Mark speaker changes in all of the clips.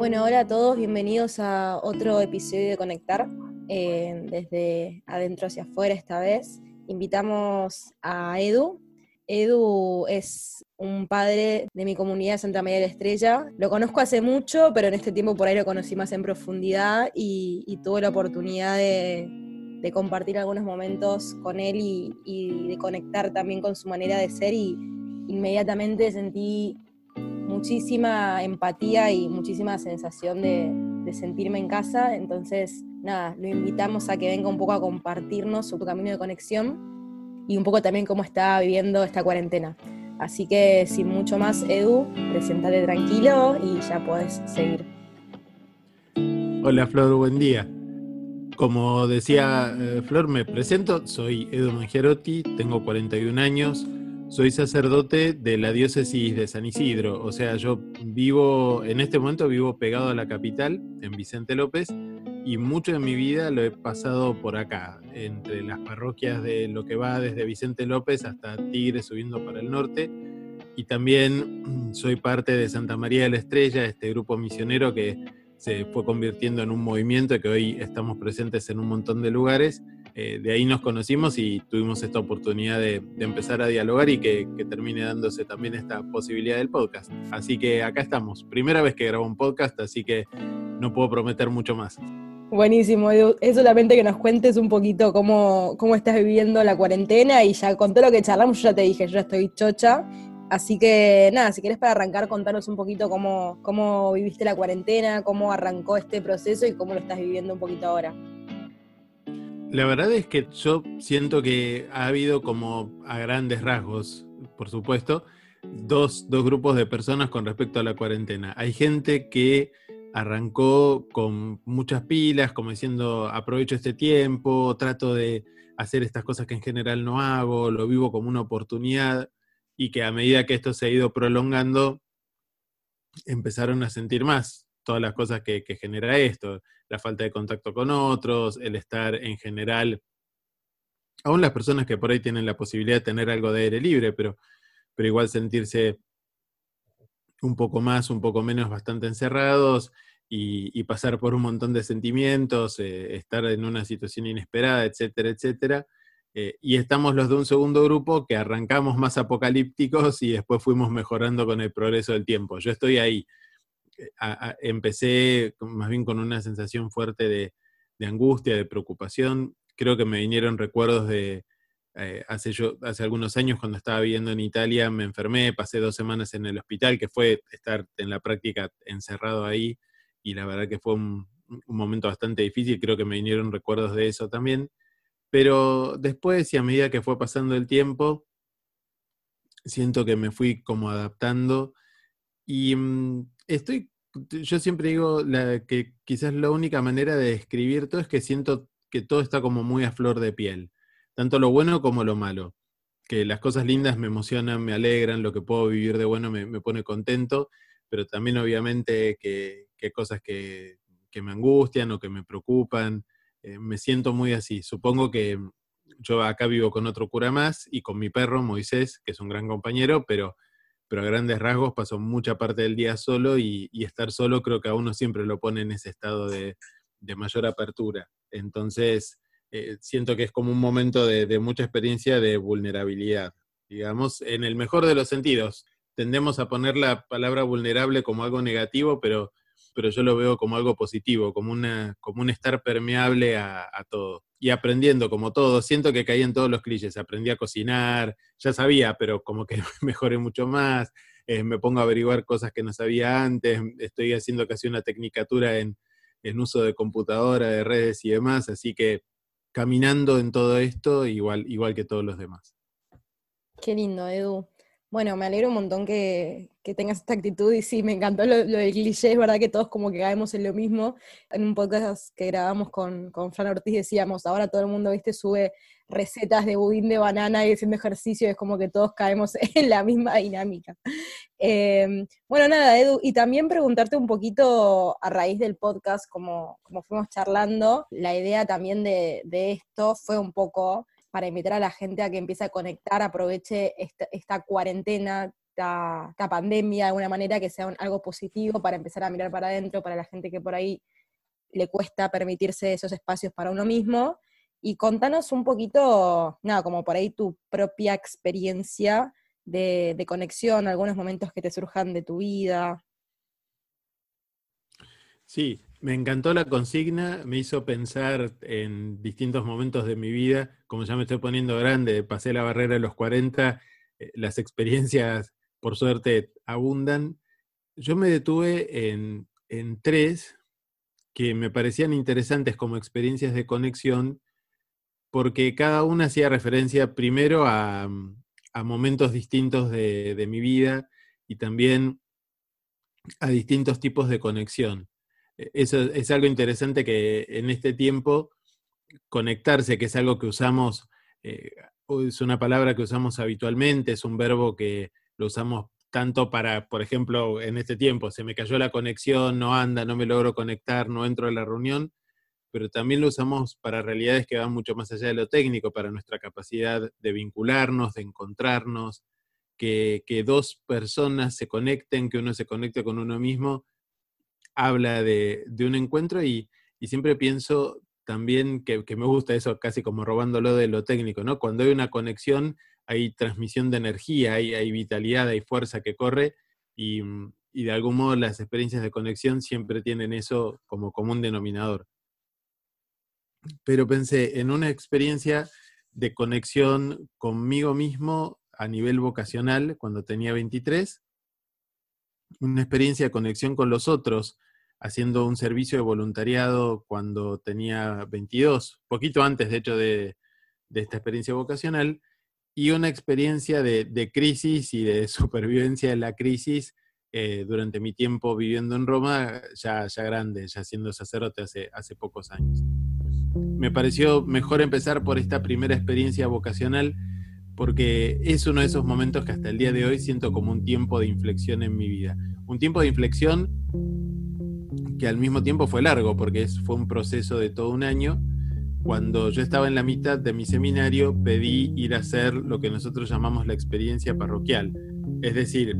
Speaker 1: Bueno, hola a todos, bienvenidos a otro episodio de Conectar, eh, desde adentro hacia afuera esta vez. Invitamos a Edu. Edu es un padre de mi comunidad Santa María de la Estrella. Lo conozco hace mucho, pero en este tiempo por ahí lo conocí más en profundidad y, tuve la oportunidad de, compartir algunos momentos con él y, y de conectar también con su manera de ser y inmediatamente sentí muchísima empatía y muchísima sensación de, sentirme en casa. Entonces, nada, lo invitamos a que venga un poco a compartirnos su camino de conexión y un poco también cómo está viviendo esta cuarentena. Así que sin mucho más, Edu, presentate tranquilo y ya puedes seguir.
Speaker 2: Hola Flor, buen día. Como decía eh, Flor, me presento, soy Edu Mangiarotti, tengo 41 años, soy sacerdote de la diócesis de San Isidro, o sea, yo vivo, en este momento vivo pegado a la capital, en Vicente López, y mucho de mi vida lo he pasado por acá, entre las parroquias de lo que va desde Vicente López hasta Tigre subiendo para el norte, y también soy parte de Santa María de la Estrella, este grupo misionero que se fue convirtiendo en un movimiento que hoy estamos presentes en un montón de lugares eh, de ahí nos conocimos y tuvimos esta oportunidad de, empezar a dialogar y que, termine dándose también esta posibilidad del podcast. Así que acá estamos, primera vez que grabo un podcast, así que no puedo prometer mucho más.
Speaker 1: Buenísimo, Es solamente que nos cuentes un poquito cómo, cómo estás viviendo la cuarentena y ya con todo lo que charlamos, yo ya te dije, yo ya estoy chocha. Así que nada, si quieres para arrancar, contanos un poquito cómo, cómo viviste la cuarentena, cómo arrancó este proceso y cómo lo estás viviendo un poquito ahora.
Speaker 2: La verdad es que yo siento que ha habido como a grandes rasgos, por supuesto, dos, grupos de personas con respecto a la cuarentena. Hay gente que arrancó con muchas pilas, como diciendo, aprovecho este tiempo, trato de hacer estas cosas que en general no hago, lo vivo como una oportunidad y que a medida que esto se ha ido prolongando, empezaron a sentir más todas las cosas que, genera esto, la falta de contacto con otros, el estar en general, aún las personas que por ahí tienen la posibilidad de tener algo de aire libre, pero, pero igual sentirse un poco más, un poco menos, bastante encerrados y, pasar por un montón de sentimientos, eh, estar en una situación inesperada, etcétera, etcétera. Eh, y estamos los de un segundo grupo que arrancamos más apocalípticos y después fuimos mejorando con el progreso del tiempo. Yo estoy ahí empecé más bien con una sensación fuerte de, angustia, de preocupación. Creo que me vinieron recuerdos de eh, hace, yo, hace algunos años cuando estaba viviendo en Italia, me enfermé, pasé dos semanas en el hospital, que fue estar en la práctica encerrado ahí, y la verdad que fue un, un momento bastante difícil, creo que me vinieron recuerdos de eso también. Pero después y a medida que fue pasando el tiempo, siento que me fui como adaptando y mm, estoy, yo siempre digo que quizás la única manera de describir todo es que siento que todo está como muy a flor de piel, tanto lo bueno como lo malo, que las cosas lindas me emocionan, me alegran, lo que puedo vivir de bueno me, pone contento, pero también obviamente que, que cosas que, que, me angustian o que me preocupan, eh, me siento muy así. Supongo que yo acá vivo con otro cura más y con mi perro Moisés, que es un gran compañero, pero pero a grandes rasgos pasó mucha parte del día solo y, estar solo creo que a uno siempre lo pone en ese estado de, mayor apertura. Entonces, eh, siento que es como un momento de, mucha experiencia de vulnerabilidad, digamos, en el mejor de los sentidos. Tendemos a poner la palabra vulnerable como algo negativo, pero, pero yo lo veo como algo positivo, como, una, como un estar permeable a todo y aprendiendo como todo. Siento que caí en todos los clichés. Aprendí a cocinar, ya sabía, pero como que mejoré mucho más. Eh, me pongo a averiguar cosas que no sabía antes. Estoy haciendo casi una tecnicatura en, en uso de computadora, de redes y demás. Así que caminando en todo esto igual, igual que todos los demás.
Speaker 1: Qué lindo, Edu. Bueno, me alegro un montón que, tengas esta actitud y sí, me encantó lo, del cliché, es verdad que todos como que caemos en lo mismo. En un podcast que grabamos con, con Fran Ortiz decíamos, ahora todo el mundo, viste, sube recetas de budín de banana y haciendo ejercicio, es como que todos caemos en la misma dinámica. Em, bueno, nada, Edu, y también preguntarte un poquito a raíz del podcast, como, como fuimos charlando, la idea también de, de esto fue un poco para invitar a la gente a que empiece a conectar, aproveche esta, cuarentena esta, pandemia de alguna manera, que sea algo positivo para empezar a mirar para adentro, para la gente que por ahí le cuesta permitirse esos espacios para uno mismo. Y contanos un poquito, nada, como por ahí tu propia experiencia de conexión, algunos momentos que te surjan de tu vida.
Speaker 2: Sí, me encantó la consigna, me hizo pensar en distintos momentos de mi vida, como ya me estoy poniendo grande, pasé la barrera de los 40, eh, las experiencias por suerte abundan. Yo me detuve en, en tres que me parecían interesantes como experiencias de conexión, porque cada una hacía referencia primero a, momentos distintos de, de mi vida y también a distintos tipos de conexión. Eso es algo interesante que en este tiempo conectarse, que es algo que usamos, eh, es una palabra que usamos habitualmente, es un verbo que lo usamos tanto para, por ejemplo, en este tiempo, se me cayó la conexión, no anda, no me logro conectar, no entro a la reunión, pero también lo usamos para realidades que van mucho más allá de lo técnico, para nuestra capacidad de vincularnos, de encontrarnos, que, que dos personas se conecten, que uno se conecte con uno mismo, habla de, un encuentro y, siempre pienso también que, me gusta eso, casi como robándolo de lo técnico, ¿no? Cuando hay una conexión, hay transmisión de energía, hay, vitalidad, hay fuerza que corre y, y, de algún modo las experiencias de conexión siempre tienen eso como común denominador. Pero pensé en una experiencia de conexión conmigo mismo a nivel vocacional cuando tenía 23, una experiencia de conexión con los otros haciendo un servicio de voluntariado cuando tenía 22, poquito antes de hecho de, esta experiencia vocacional, y una experiencia de, crisis y de supervivencia en la crisis eh, durante mi tiempo viviendo en Roma, ya, ya grande, ya siendo sacerdote hace, hace pocos años. Me pareció mejor empezar por esta primera experiencia vocacional porque es uno de esos momentos que hasta el día de hoy siento como un tiempo de inflexión en mi vida. Un tiempo de inflexión que al mismo tiempo fue largo, porque fue un proceso de todo un año. Cuando yo estaba en la mitad de mi seminario, pedí ir a hacer lo que nosotros llamamos la experiencia parroquial. Es decir,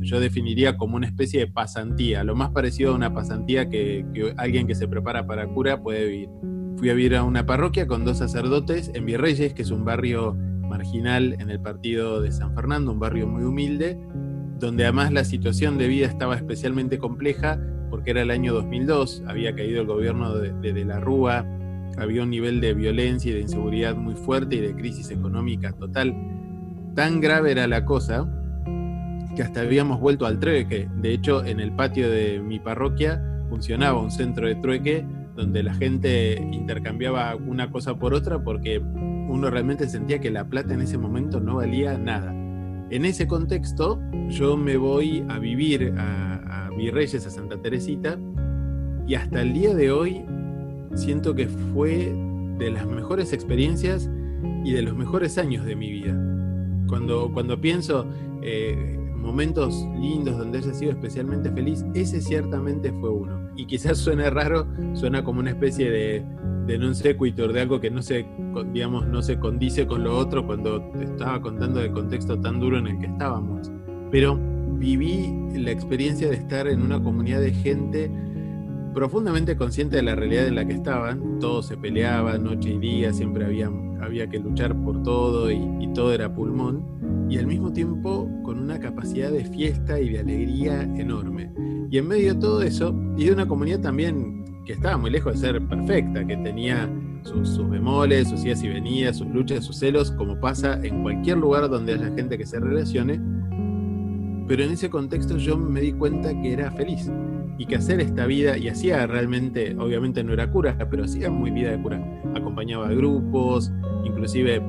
Speaker 2: yo definiría como una especie de pasantía, lo más parecido a una pasantía que, alguien que se prepara para cura puede vivir. Fui a vivir a una parroquia con dos sacerdotes en Virreyes, que es un barrio marginal en el partido de San Fernando, un barrio muy humilde, donde además la situación de vida estaba especialmente compleja porque era el año 2002, había caído el gobierno de, la Rúa, había un nivel de violencia y de inseguridad muy fuerte y de crisis económica total. Tan grave era la cosa que hasta habíamos vuelto al trueque. De hecho, en el patio de mi parroquia funcionaba un centro de trueque donde la gente intercambiaba una cosa por otra porque uno realmente sentía que la plata en ese momento no valía nada. En ese contexto, yo me voy a vivir a, a Virreyes, a Santa Teresita, y hasta el día de hoy siento que fue de las mejores experiencias y de los mejores años de mi vida. Cuando, cuando pienso eh, momentos lindos donde haya sido especialmente feliz, ese ciertamente fue uno. Y quizás suene raro, suena como una especie de, de non sequitur, de algo que no se, digamos, no se condice con lo otro cuando te estaba contando del contexto tan duro en el que estábamos. Pero viví la experiencia de estar en una comunidad de gente profundamente consciente de la realidad en la que estaban. Todo se peleaba noche y día, siempre había, había que luchar por todo y, y todo era pulmón. Y al mismo tiempo con una capacidad de fiesta y de alegría enorme. Y en medio de todo eso, y de una comunidad también que estaba muy lejos de ser perfecta, que tenía sus, bemoles, sus idas y venidas, sus luchas, sus celos, como pasa en cualquier lugar donde haya gente que se relacione. Pero en ese contexto yo me di cuenta que era feliz y que hacer esta vida, y hacía realmente, obviamente no era cura, pero hacía muy vida de cura. Acompañaba a grupos, inclusive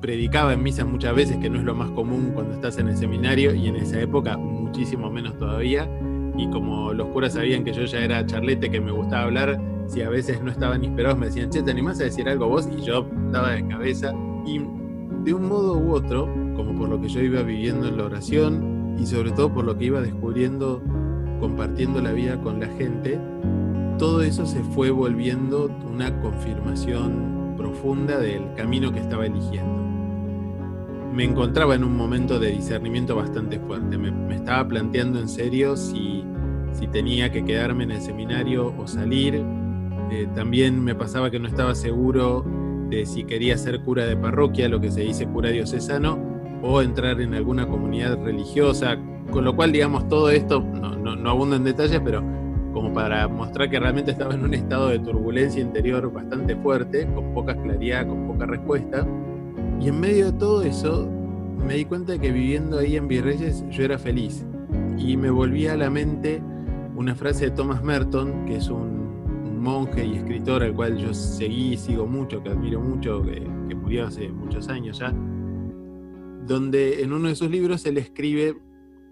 Speaker 2: predicaba en misa muchas veces, que no es lo más común cuando estás en el seminario, y en esa época muchísimo menos todavía y como los curas sabían que yo ya era charlete, que me gustaba hablar, si a veces no estaban inspirados me decían, che, ¿te animás a decir algo vos? Y yo estaba de cabeza. Y de un modo u otro, como por lo que yo iba viviendo en la oración y sobre todo por lo que iba descubriendo compartiendo la vida con la gente, todo eso se fue volviendo una confirmación profunda del camino que estaba eligiendo. Me encontraba en un momento de discernimiento bastante fuerte. Me, estaba planteando en serio si, si, tenía que quedarme en el seminario o salir. Eh, también me pasaba que no estaba seguro de si quería ser cura de parroquia, lo que se dice cura diocesano, o entrar en alguna comunidad religiosa, con lo cual, digamos, todo esto, no, no, no abundo en detalles, pero como para mostrar que realmente estaba en un estado de turbulencia interior bastante fuerte, con poca claridad, con poca respuesta. Y en medio de todo eso, me di cuenta de que viviendo ahí en Virreyes yo era feliz. Y me volvía a la mente una frase de Thomas Merton, que es un, monje y escritor al cual yo seguí y sigo mucho, que admiro mucho, que, que murió hace muchos años ya, donde en uno de sus libros él escribe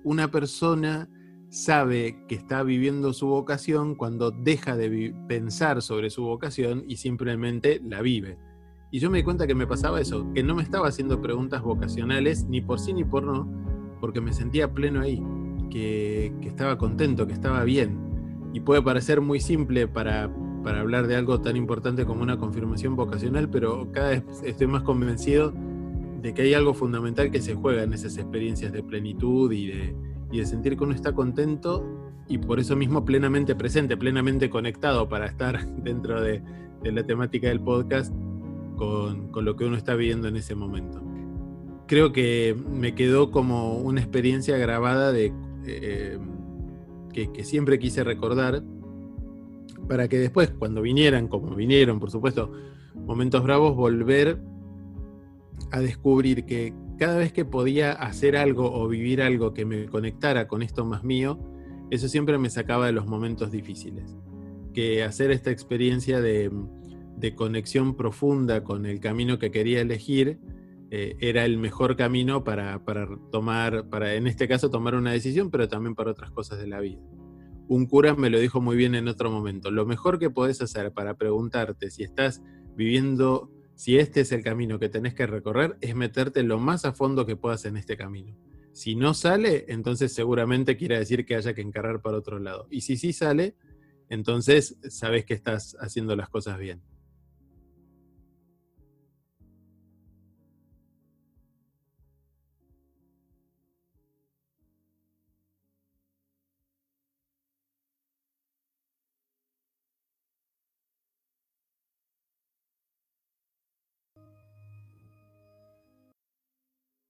Speaker 2: una persona sabe que está viviendo su vocación cuando deja de pensar sobre su vocación y simplemente la vive. Y yo me di cuenta que me pasaba eso, que no me estaba haciendo preguntas vocacionales ni por sí ni por no, porque me sentía pleno ahí, que, estaba contento, que estaba bien. Y puede parecer muy simple para, para hablar de algo tan importante como una confirmación vocacional, pero cada vez estoy más convencido de que hay algo fundamental que se juega en esas experiencias de plenitud y de, y de sentir que uno está contento y por eso mismo plenamente presente, plenamente conectado para estar dentro de, la temática del podcast con, lo que uno está viviendo en ese momento. Creo que me quedó como una experiencia grabada de, eh, que, que siempre quise recordar para que después, cuando vinieran, como vinieron, por supuesto, momentos bravos, volver a descubrir que cada vez que podía hacer algo o vivir algo que me conectara con esto más mío, eso siempre me sacaba de los momentos difíciles. Que hacer esta experiencia de, conexión profunda con el camino que quería elegir eh, era el mejor camino para, tomar, para en este caso tomar una decisión, pero también para otras cosas de la vida. Un cura me lo dijo muy bien en otro momento. Lo mejor que podés hacer para preguntarte si estás viviendo si este es el camino que tenés que recorrer, es meterte lo más a fondo que puedas en este camino. Si no sale, entonces seguramente quiere decir que haya que encarar para otro lado. Y si sí sale, entonces sabes que estás haciendo las cosas bien.